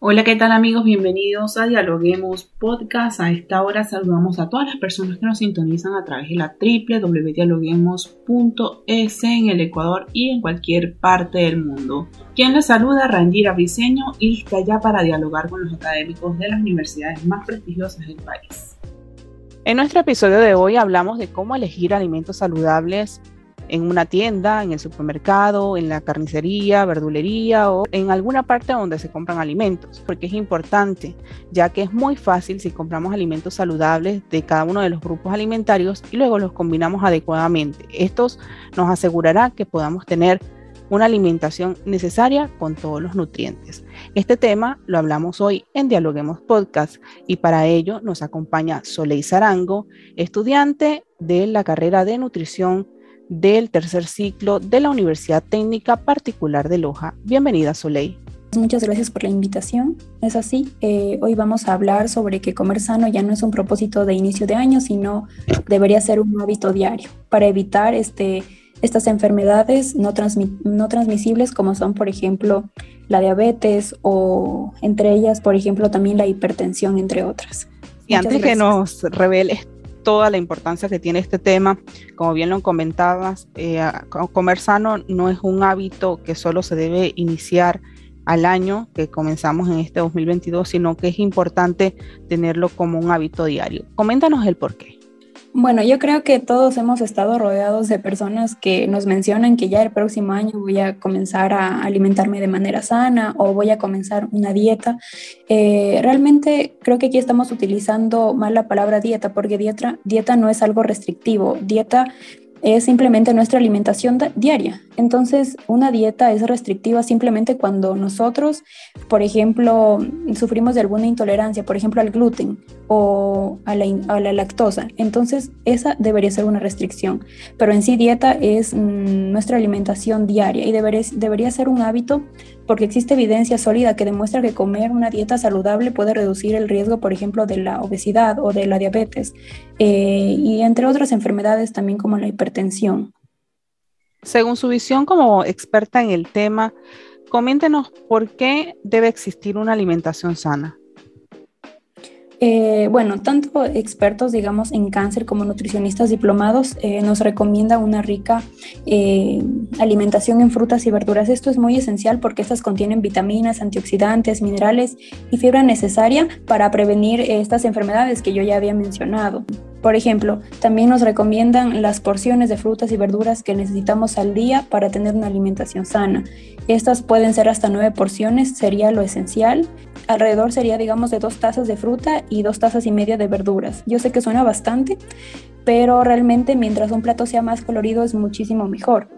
Hola, ¿qué tal amigos? Bienvenidos a Dialoguemos Podcast. A esta hora saludamos a todas las personas que nos sintonizan a través de la www.dialoguemos.es en el Ecuador y en cualquier parte del mundo. Quien les saluda, Rangira Briseño, está ya para dialogar con los académicos de las universidades más prestigiosas del país. En nuestro episodio de hoy hablamos de cómo elegir alimentos saludables en una tienda, en el supermercado, en la carnicería, verdulería o en alguna parte donde se compran alimentos, porque es importante, ya que es muy fácil si compramos alimentos saludables de cada uno de los grupos alimentarios y luego los combinamos adecuadamente. Estos nos asegurará que podamos tener una alimentación necesaria con todos los nutrientes. Este tema lo hablamos hoy en Dialoguemos Podcast y para ello nos acompaña Soleil Zarango, estudiante de la carrera de nutrición del tercer ciclo de la Universidad Técnica Particular de Loja. Bienvenida, Soleil. Muchas gracias por la invitación. Es así, eh, hoy vamos a hablar sobre que comer sano ya no es un propósito de inicio de año, sino debería ser un hábito diario para evitar este, estas enfermedades no, no transmisibles como son, por ejemplo, la diabetes o entre ellas, por ejemplo, también la hipertensión, entre otras. Y antes que nos reveles toda la importancia que tiene este tema. Como bien lo comentabas, eh, comer sano no es un hábito que solo se debe iniciar al año que comenzamos en este 2022, sino que es importante tenerlo como un hábito diario. Coméntanos el por qué. Bueno, yo creo que todos hemos estado rodeados de personas que nos mencionan que ya el próximo año voy a comenzar a alimentarme de manera sana o voy a comenzar una dieta. Eh, realmente creo que aquí estamos utilizando mal la palabra dieta porque dieta, dieta no es algo restrictivo. Dieta es simplemente nuestra alimentación diaria. Entonces, una dieta es restrictiva simplemente cuando nosotros, por ejemplo, sufrimos de alguna intolerancia, por ejemplo, al gluten o a la, lactosa. Entonces, esa debería ser una restricción. Pero en sí, dieta es mm, nuestra alimentación diaria y debería ser un hábito porque existe evidencia sólida que demuestra que comer una dieta saludable puede reducir el riesgo, por ejemplo, de la obesidad o de la diabetes eh, y entre otras enfermedades también como la hipertensión. Según su visión como experta en el tema, coméntenos por qué debe existir una alimentación sana. Eh, bueno, tanto expertos, digamos, en cáncer como nutricionistas diplomados eh, nos recomiendan una rica eh, alimentación en frutas y verduras. Esto es muy esencial porque estas contienen vitaminas, antioxidantes, minerales y fibra necesaria para prevenir estas enfermedades que yo ya había mencionado. Por ejemplo, también nos recomiendan las porciones de frutas y verduras que necesitamos al día para tener una alimentación sana. Estas pueden ser hasta nueve porciones, sería lo esencial. Alrededor sería, digamos, de dos tazas de fruta y dos tazas y media de verduras. Yo sé que suena bastante, pero realmente mientras un plato sea más colorido es muchísimo mejor.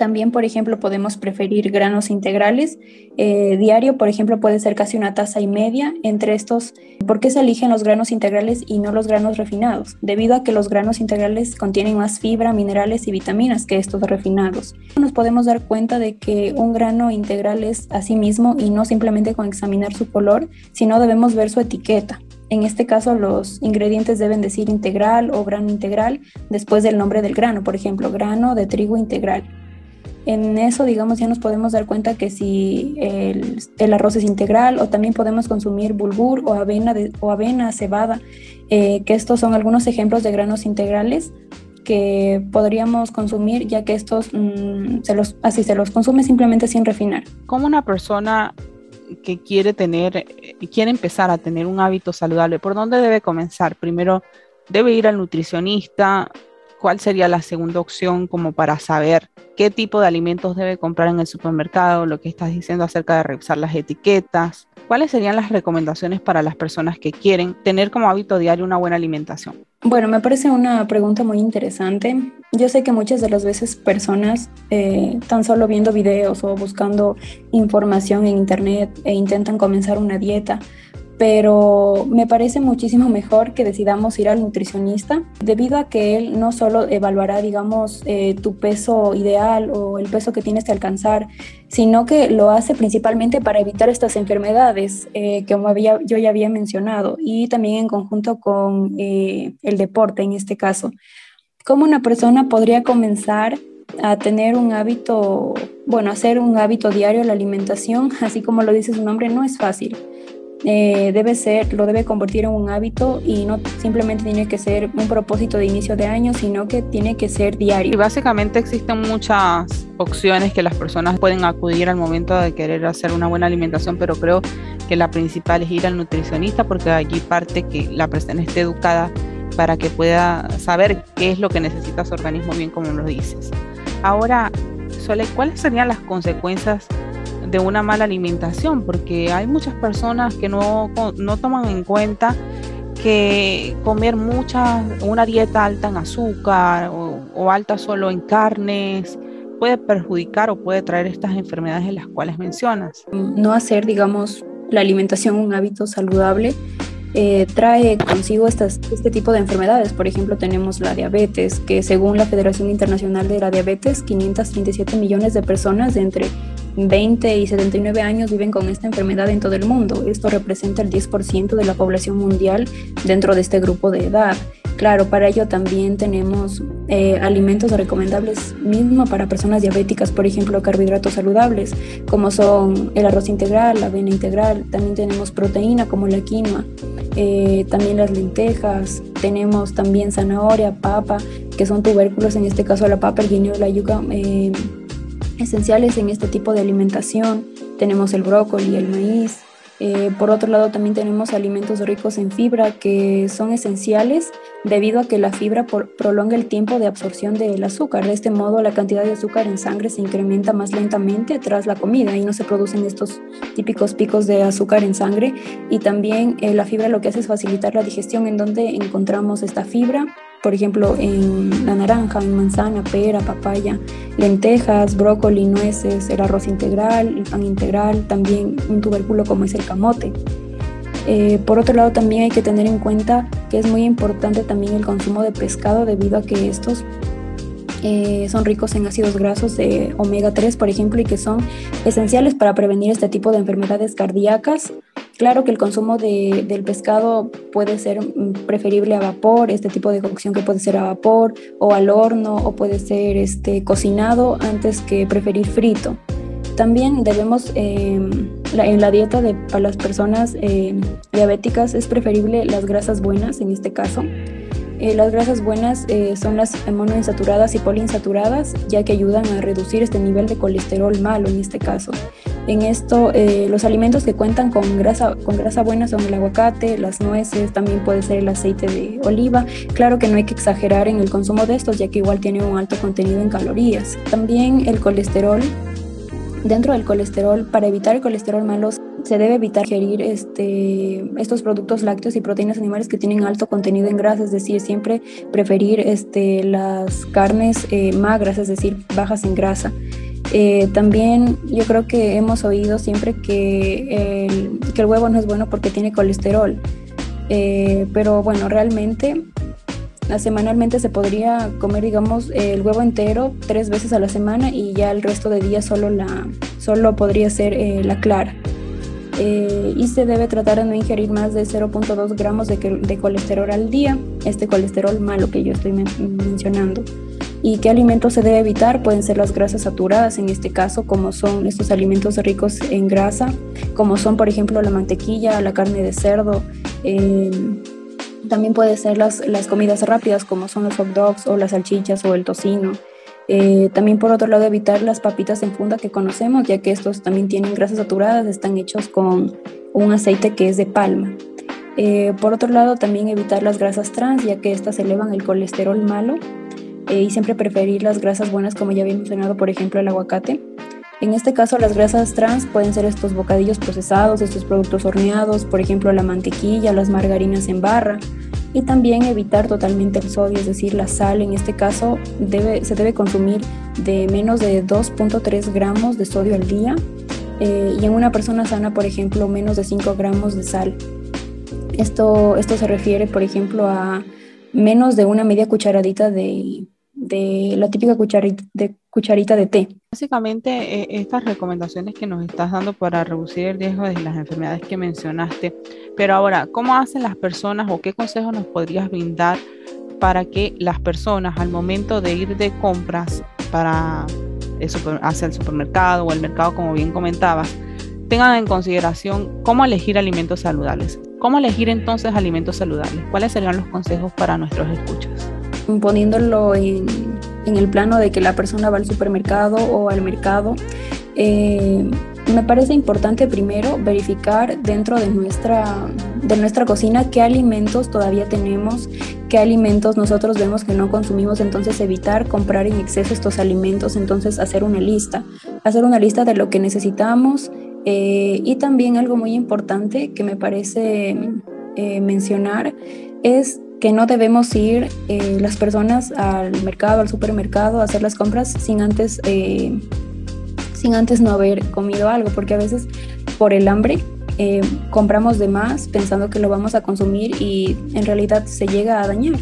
También, por ejemplo, podemos preferir granos integrales. Eh, diario, por ejemplo, puede ser casi una taza y media. Entre estos, ¿por qué se eligen los granos integrales y no los granos refinados? Debido a que los granos integrales contienen más fibra, minerales y vitaminas que estos refinados. Nos podemos dar cuenta de que un grano integral es así mismo y no simplemente con examinar su color, sino debemos ver su etiqueta. En este caso, los ingredientes deben decir integral o grano integral después del nombre del grano, por ejemplo, grano de trigo integral en eso, digamos, ya nos podemos dar cuenta que si el, arroz es integral o también podemos consumir bulgur o avena, o avena cebada, eh, que estos son algunos ejemplos de granos integrales que podríamos consumir ya que estos mm, se los, así se los consume simplemente sin refinar. Como una persona que quiere tener, quiere empezar a tener un hábito saludable, ¿por dónde debe comenzar? Primero, debe ir al nutricionista, ¿cuál sería la segunda opción como para saber qué tipo de alimentos debe comprar en el supermercado? Lo que estás diciendo acerca de revisar las etiquetas. ¿cuáles serían las recomendaciones para las personas que quieren tener como hábito diario una buena alimentación? Bueno, me parece una pregunta muy interesante. Yo sé que muchas de las veces personas eh, tan solo viendo videos o buscando información en internet e intentan comenzar una dieta, pero me parece muchísimo mejor que decidamos ir al nutricionista debido a que él no solo evaluará, digamos, eh, tu peso ideal o el peso que tienes que alcanzar, sino que lo hace principalmente para evitar estas enfermedades eh, que había, yo ya había mencionado y también en conjunto con eh, el deporte en este caso. ¿Cómo una persona podría comenzar a tener un hábito, bueno, hacer un hábito diario la alimentación, así como lo dice su nombre, no es fácil. Eh, debe ser, lo debe convertir en un hábito y no simplemente tiene que ser un propósito de inicio de año, sino que tiene que ser diario. Y básicamente existen muchas opciones que las personas pueden acudir al momento de querer hacer una buena alimentación, pero creo que la principal es ir al nutricionista porque allí parte que la persona esté educada para que pueda saber qué es lo que necesita su organismo, bien como lo dices. Ahora, Sole, ¿cuáles serían las consecuencias de una mala alimentación, porque hay muchas personas que no, no toman en cuenta que comer mucha, una dieta alta en azúcar o, alta solo en carnes puede perjudicar o puede traer estas enfermedades en las cuales mencionas. No hacer, digamos, la alimentación un hábito saludable eh, trae consigo estas, este tipo de enfermedades. Por ejemplo, tenemos la diabetes, que según la Federación Internacional de la Diabetes, 537 millones de personas de entre 20 y 79 años viven con esta enfermedad en todo el mundo. Esto representa el 10% de la población mundial dentro de este grupo de edad. Claro, para ello también tenemos eh, alimentos recomendables mismo para personas diabéticas, por ejemplo, carbohidratos saludables, como son el arroz integral, la avena integral, también tenemos proteína como la quinoa, eh, también las lentejas, tenemos también zanahoria, papa, que son tubérculos, en este caso la papa, el guineo, la yuca. Eh, esenciales en este tipo de alimentación. Tenemos el brócoli, el maíz. Eh, por otro lado, también tenemos alimentos ricos en fibra que son esenciales debido a que la fibra prolonga el tiempo de absorción del azúcar. De este modo, la cantidad de azúcar en sangre se incrementa más lentamente tras la comida y no se producen estos típicos picos de azúcar en sangre. Y también eh, la fibra lo que hace es facilitar la digestión en donde encontramos esta fibra por ejemplo, en la naranja, en manzana, pera, papaya, lentejas, brócoli, nueces, el arroz integral, el pan integral, también un tubérculo como es el camote. Eh, por otro lado, también hay que tener en cuenta que es muy importante también el consumo de pescado debido a que estos eh, son ricos en ácidos grasos de omega 3, por ejemplo, y que son esenciales para prevenir este tipo de enfermedades cardíacas. Claro que el consumo de, del pescado puede ser mm, preferible a vapor, este tipo de cocción que puede ser a vapor o al horno o puede ser este, cocinado antes que preferir frito. También debemos, em, en la dieta de para las personas em, diabéticas es preferible las grasas buenas en este caso. Eh, las grasas buenas eh, son las monoinsaturadas y poliinsaturadas, ya que ayudan a reducir este nivel de colesterol malo en este caso. En esto, eh, los alimentos que cuentan con grasa, con grasa buena son el aguacate, las nueces, también puede ser el aceite de oliva. Claro que no hay que exagerar en el consumo de estos, ya que igual tiene un alto contenido en calorías. También el colesterol. Dentro del colesterol, para evitar el colesterol malo, se debe evitar ingerir este, estos productos lácteos y proteínas animales que tienen alto contenido en grasa, es decir, siempre preferir este, las carnes eh, magras, es decir, bajas en grasa. Eh, también yo creo que hemos oído siempre que el, que el huevo no es bueno porque tiene colesterol, eh, pero bueno, realmente semanalmente se podría comer, digamos, el huevo entero tres veces a la semana y ya el resto de días solo, la, solo podría ser la clara. Eh, y se debe tratar de no ingerir más de 0.2 gramos de, colesterol al día, este colesterol malo que yo estoy mencionando. ¿Y qué alimentos se debe evitar? Pueden ser las grasas saturadas, en este caso, como son estos alimentos ricos en grasa, como son, por ejemplo, la mantequilla, la carne de cerdo. Em, también puede ser las, las comidas rápidas, como son los hot dogs o las salchichas o el tocino. Eh, también por otro lado evitar las papitas en funda que conocemos, ya que estos también tienen grasas saturadas, están hechos con un aceite que es de palma. Eh, por otro lado también evitar las grasas trans, ya que estas elevan el colesterol malo eh, y siempre preferir las grasas buenas, como ya había mencionado, por ejemplo el aguacate. En este caso, las grasas trans pueden ser estos bocadillos procesados, estos productos horneados, por ejemplo, la mantequilla, las margarinas en barra, y también evitar totalmente el sodio, es decir, la sal. En este caso, se debe consumir de menos de 2.3 gramos de sodio al día, eh, y en una persona sana, por ejemplo, menos de 5 gramos de sal. Esto, esto se refiere, por ejemplo, a menos de una media cucharadita de, de la típica cucharita de, té. Básicamente, eh, estas recomendaciones que nos estás dando para reducir el riesgo de las enfermedades que mencionaste, pero ahora, ¿cómo hacen las personas o qué consejos nos podrías brindar para que las personas al momento de ir de compras para hacia el supermercado o el mercado, como bien comentabas, tengan en consideración cómo elegir alimentos saludables? ¿Cómo elegir entonces alimentos saludables? ¿Cuáles serían los consejos para nuestros escuchas? Poniéndolo en, el plano de que la persona va al supermercado o al mercado, eh, me parece importante primero verificar dentro de nuestra, de nuestra cocina qué alimentos todavía tenemos, qué alimentos nosotros vemos que no consumimos, entonces evitar comprar en exceso estos alimentos, entonces hacer una lista, hacer una lista de lo que necesitamos, eh, y también algo muy importante que me parece eh, mencionar es que no debemos ir eh, las personas al mercado, al supermercado, a hacer las compras sin antes, sin antes no haber comido algo, porque a veces por el hambre compramos de más pensando que lo vamos a consumir y en realidad se llega a dañar.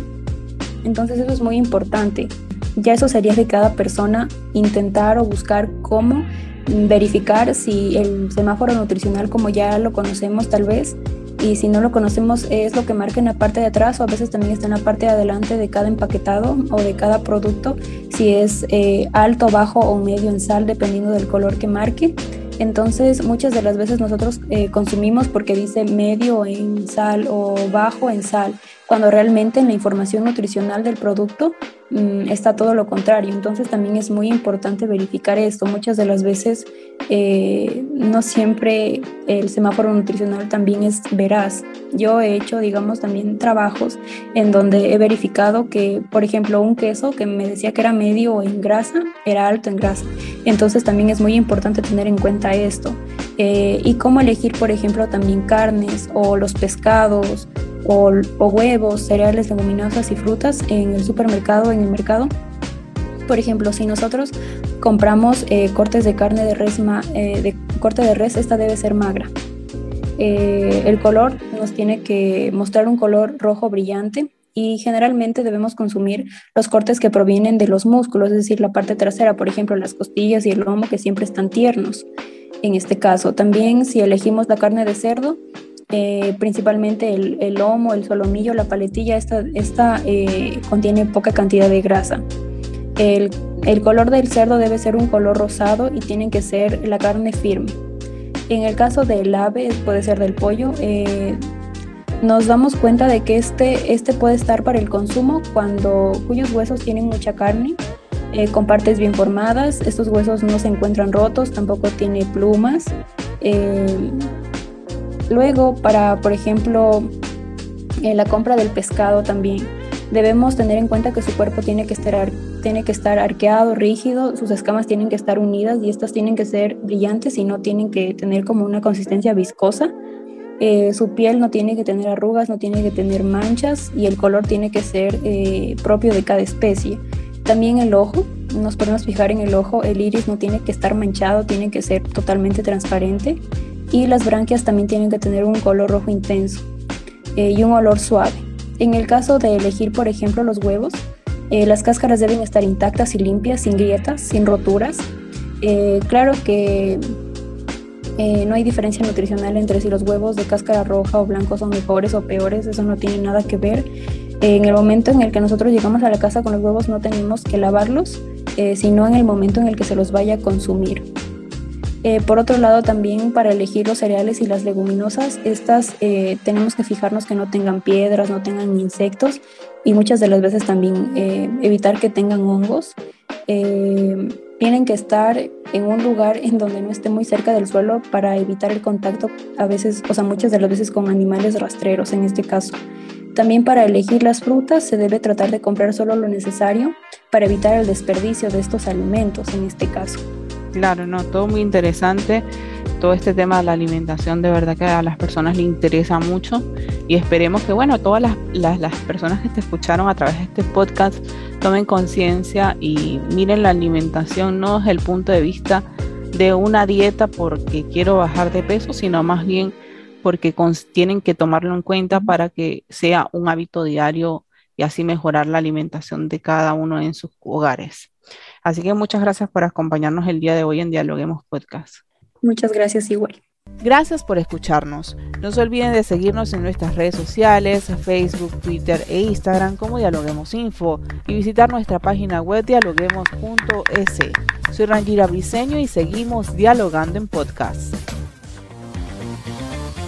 Entonces eso es muy importante. Ya eso sería de cada persona intentar o buscar cómo verificar si el semáforo nutricional como ya lo conocemos tal vez y si no lo conocemos es lo que marca en la parte de atrás o a veces también está en la parte de adelante de cada empaquetado o de cada producto, si es eh, alto, bajo o medio en sal dependiendo del color que marque. Entonces muchas de las veces nosotros eh, consumimos porque dice medio en sal o bajo en sal, cuando realmente en la información nutricional del producto está todo lo contrario. Entonces también es muy importante verificar esto. Muchas de las veces eh, no siempre el semáforo nutricional también es veraz. Yo he hecho, digamos, también trabajos en donde he verificado que, por ejemplo, un queso que me decía que era medio en grasa, era alto en grasa. Entonces también es muy importante tener en cuenta esto. Eh, y cómo elegir, por ejemplo, también carnes o los pescados o, huevos, cereales, leguminosas y frutas en el supermercado, en el mercado. Por ejemplo, si nosotros compramos eh, cortes de carne de res, eh, de corte de res, esta debe ser magra. Eh, el color nos tiene que mostrar un color rojo brillante y generalmente debemos consumir los cortes que provienen de los músculos, es decir, la parte trasera, por ejemplo, las costillas y el lomo que siempre están tiernos. En este caso, también si elegimos la carne de cerdo, eh, principalmente el, lomo, el solomillo, la paletilla, esta, esta eh, contiene poca cantidad de grasa. El, color del cerdo debe ser un color rosado y tiene que ser la carne firme. En el caso del ave, puede ser del pollo, eh, nos damos cuenta de que este, este puede estar para el consumo cuando cuyos huesos tienen mucha carne, con partes bien formadas, estos huesos no se encuentran rotos, tampoco tiene plumas. Luego, para, por ejemplo, eh, la compra del pescado también, debemos tener en cuenta que su cuerpo tiene que, estar, tiene que estar arqueado, rígido, sus escamas tienen que estar unidas y estas tienen que ser brillantes y no tienen que tener como una consistencia viscosa. Eh, su piel no tiene que tener arrugas, no tiene que tener manchas y el color tiene que ser eh, propio de cada especie. También el ojo, nos podemos fijar en el ojo, el iris no tiene que estar manchado, tiene que ser totalmente transparente y las branquias también tienen que tener un color rojo intenso eh, y un olor suave. En el caso de elegir, por ejemplo, los huevos, eh, las cáscaras deben estar intactas y limpias, sin grietas, sin roturas. Eh, claro que no hay diferencia nutricional entre si los huevos de cáscara roja o blanco son mejores o peores, eso no tiene nada que ver. en el momento en el que nosotros llegamos a la casa con los huevos no tenemos que lavarlos, sino en el momento en el que se los vaya a consumir. Eh, por otro lado, también para elegir los cereales y las leguminosas, estas eh, tenemos que fijarnos que no tengan piedras, no tengan insectos y muchas de las veces también eh, evitar que tengan hongos. tienen que estar en un lugar en donde no esté muy cerca del suelo para evitar el contacto a veces, o sea, muchas de las veces con animales rastreros en este caso. También para elegir las frutas se debe tratar de comprar solo lo necesario para evitar el desperdicio de estos alimentos en este caso. Claro, no, todo muy interesante. Todo este tema de la alimentación de verdad que a las personas le interesa mucho y esperemos que, bueno, todas las, las, las personas que te escucharon a través de este podcast tomen conciencia y miren la alimentación no desde el punto de vista de una dieta porque quiero bajar de peso, sino más bien porque tienen que tomarlo en cuenta para que sea un hábito diario y así mejorar la alimentación de cada uno en sus hogares. Así que muchas gracias por acompañarnos el día de hoy en Dialoguemos Podcast. Muchas gracias igual. Gracias por escucharnos. No se olviden de seguirnos en nuestras redes sociales, Facebook, Twitter e Instagram como Dialoguemos Info y visitar nuestra página web dialoguemos.es. Soy Rangira Briseño y seguimos dialogando en podcast.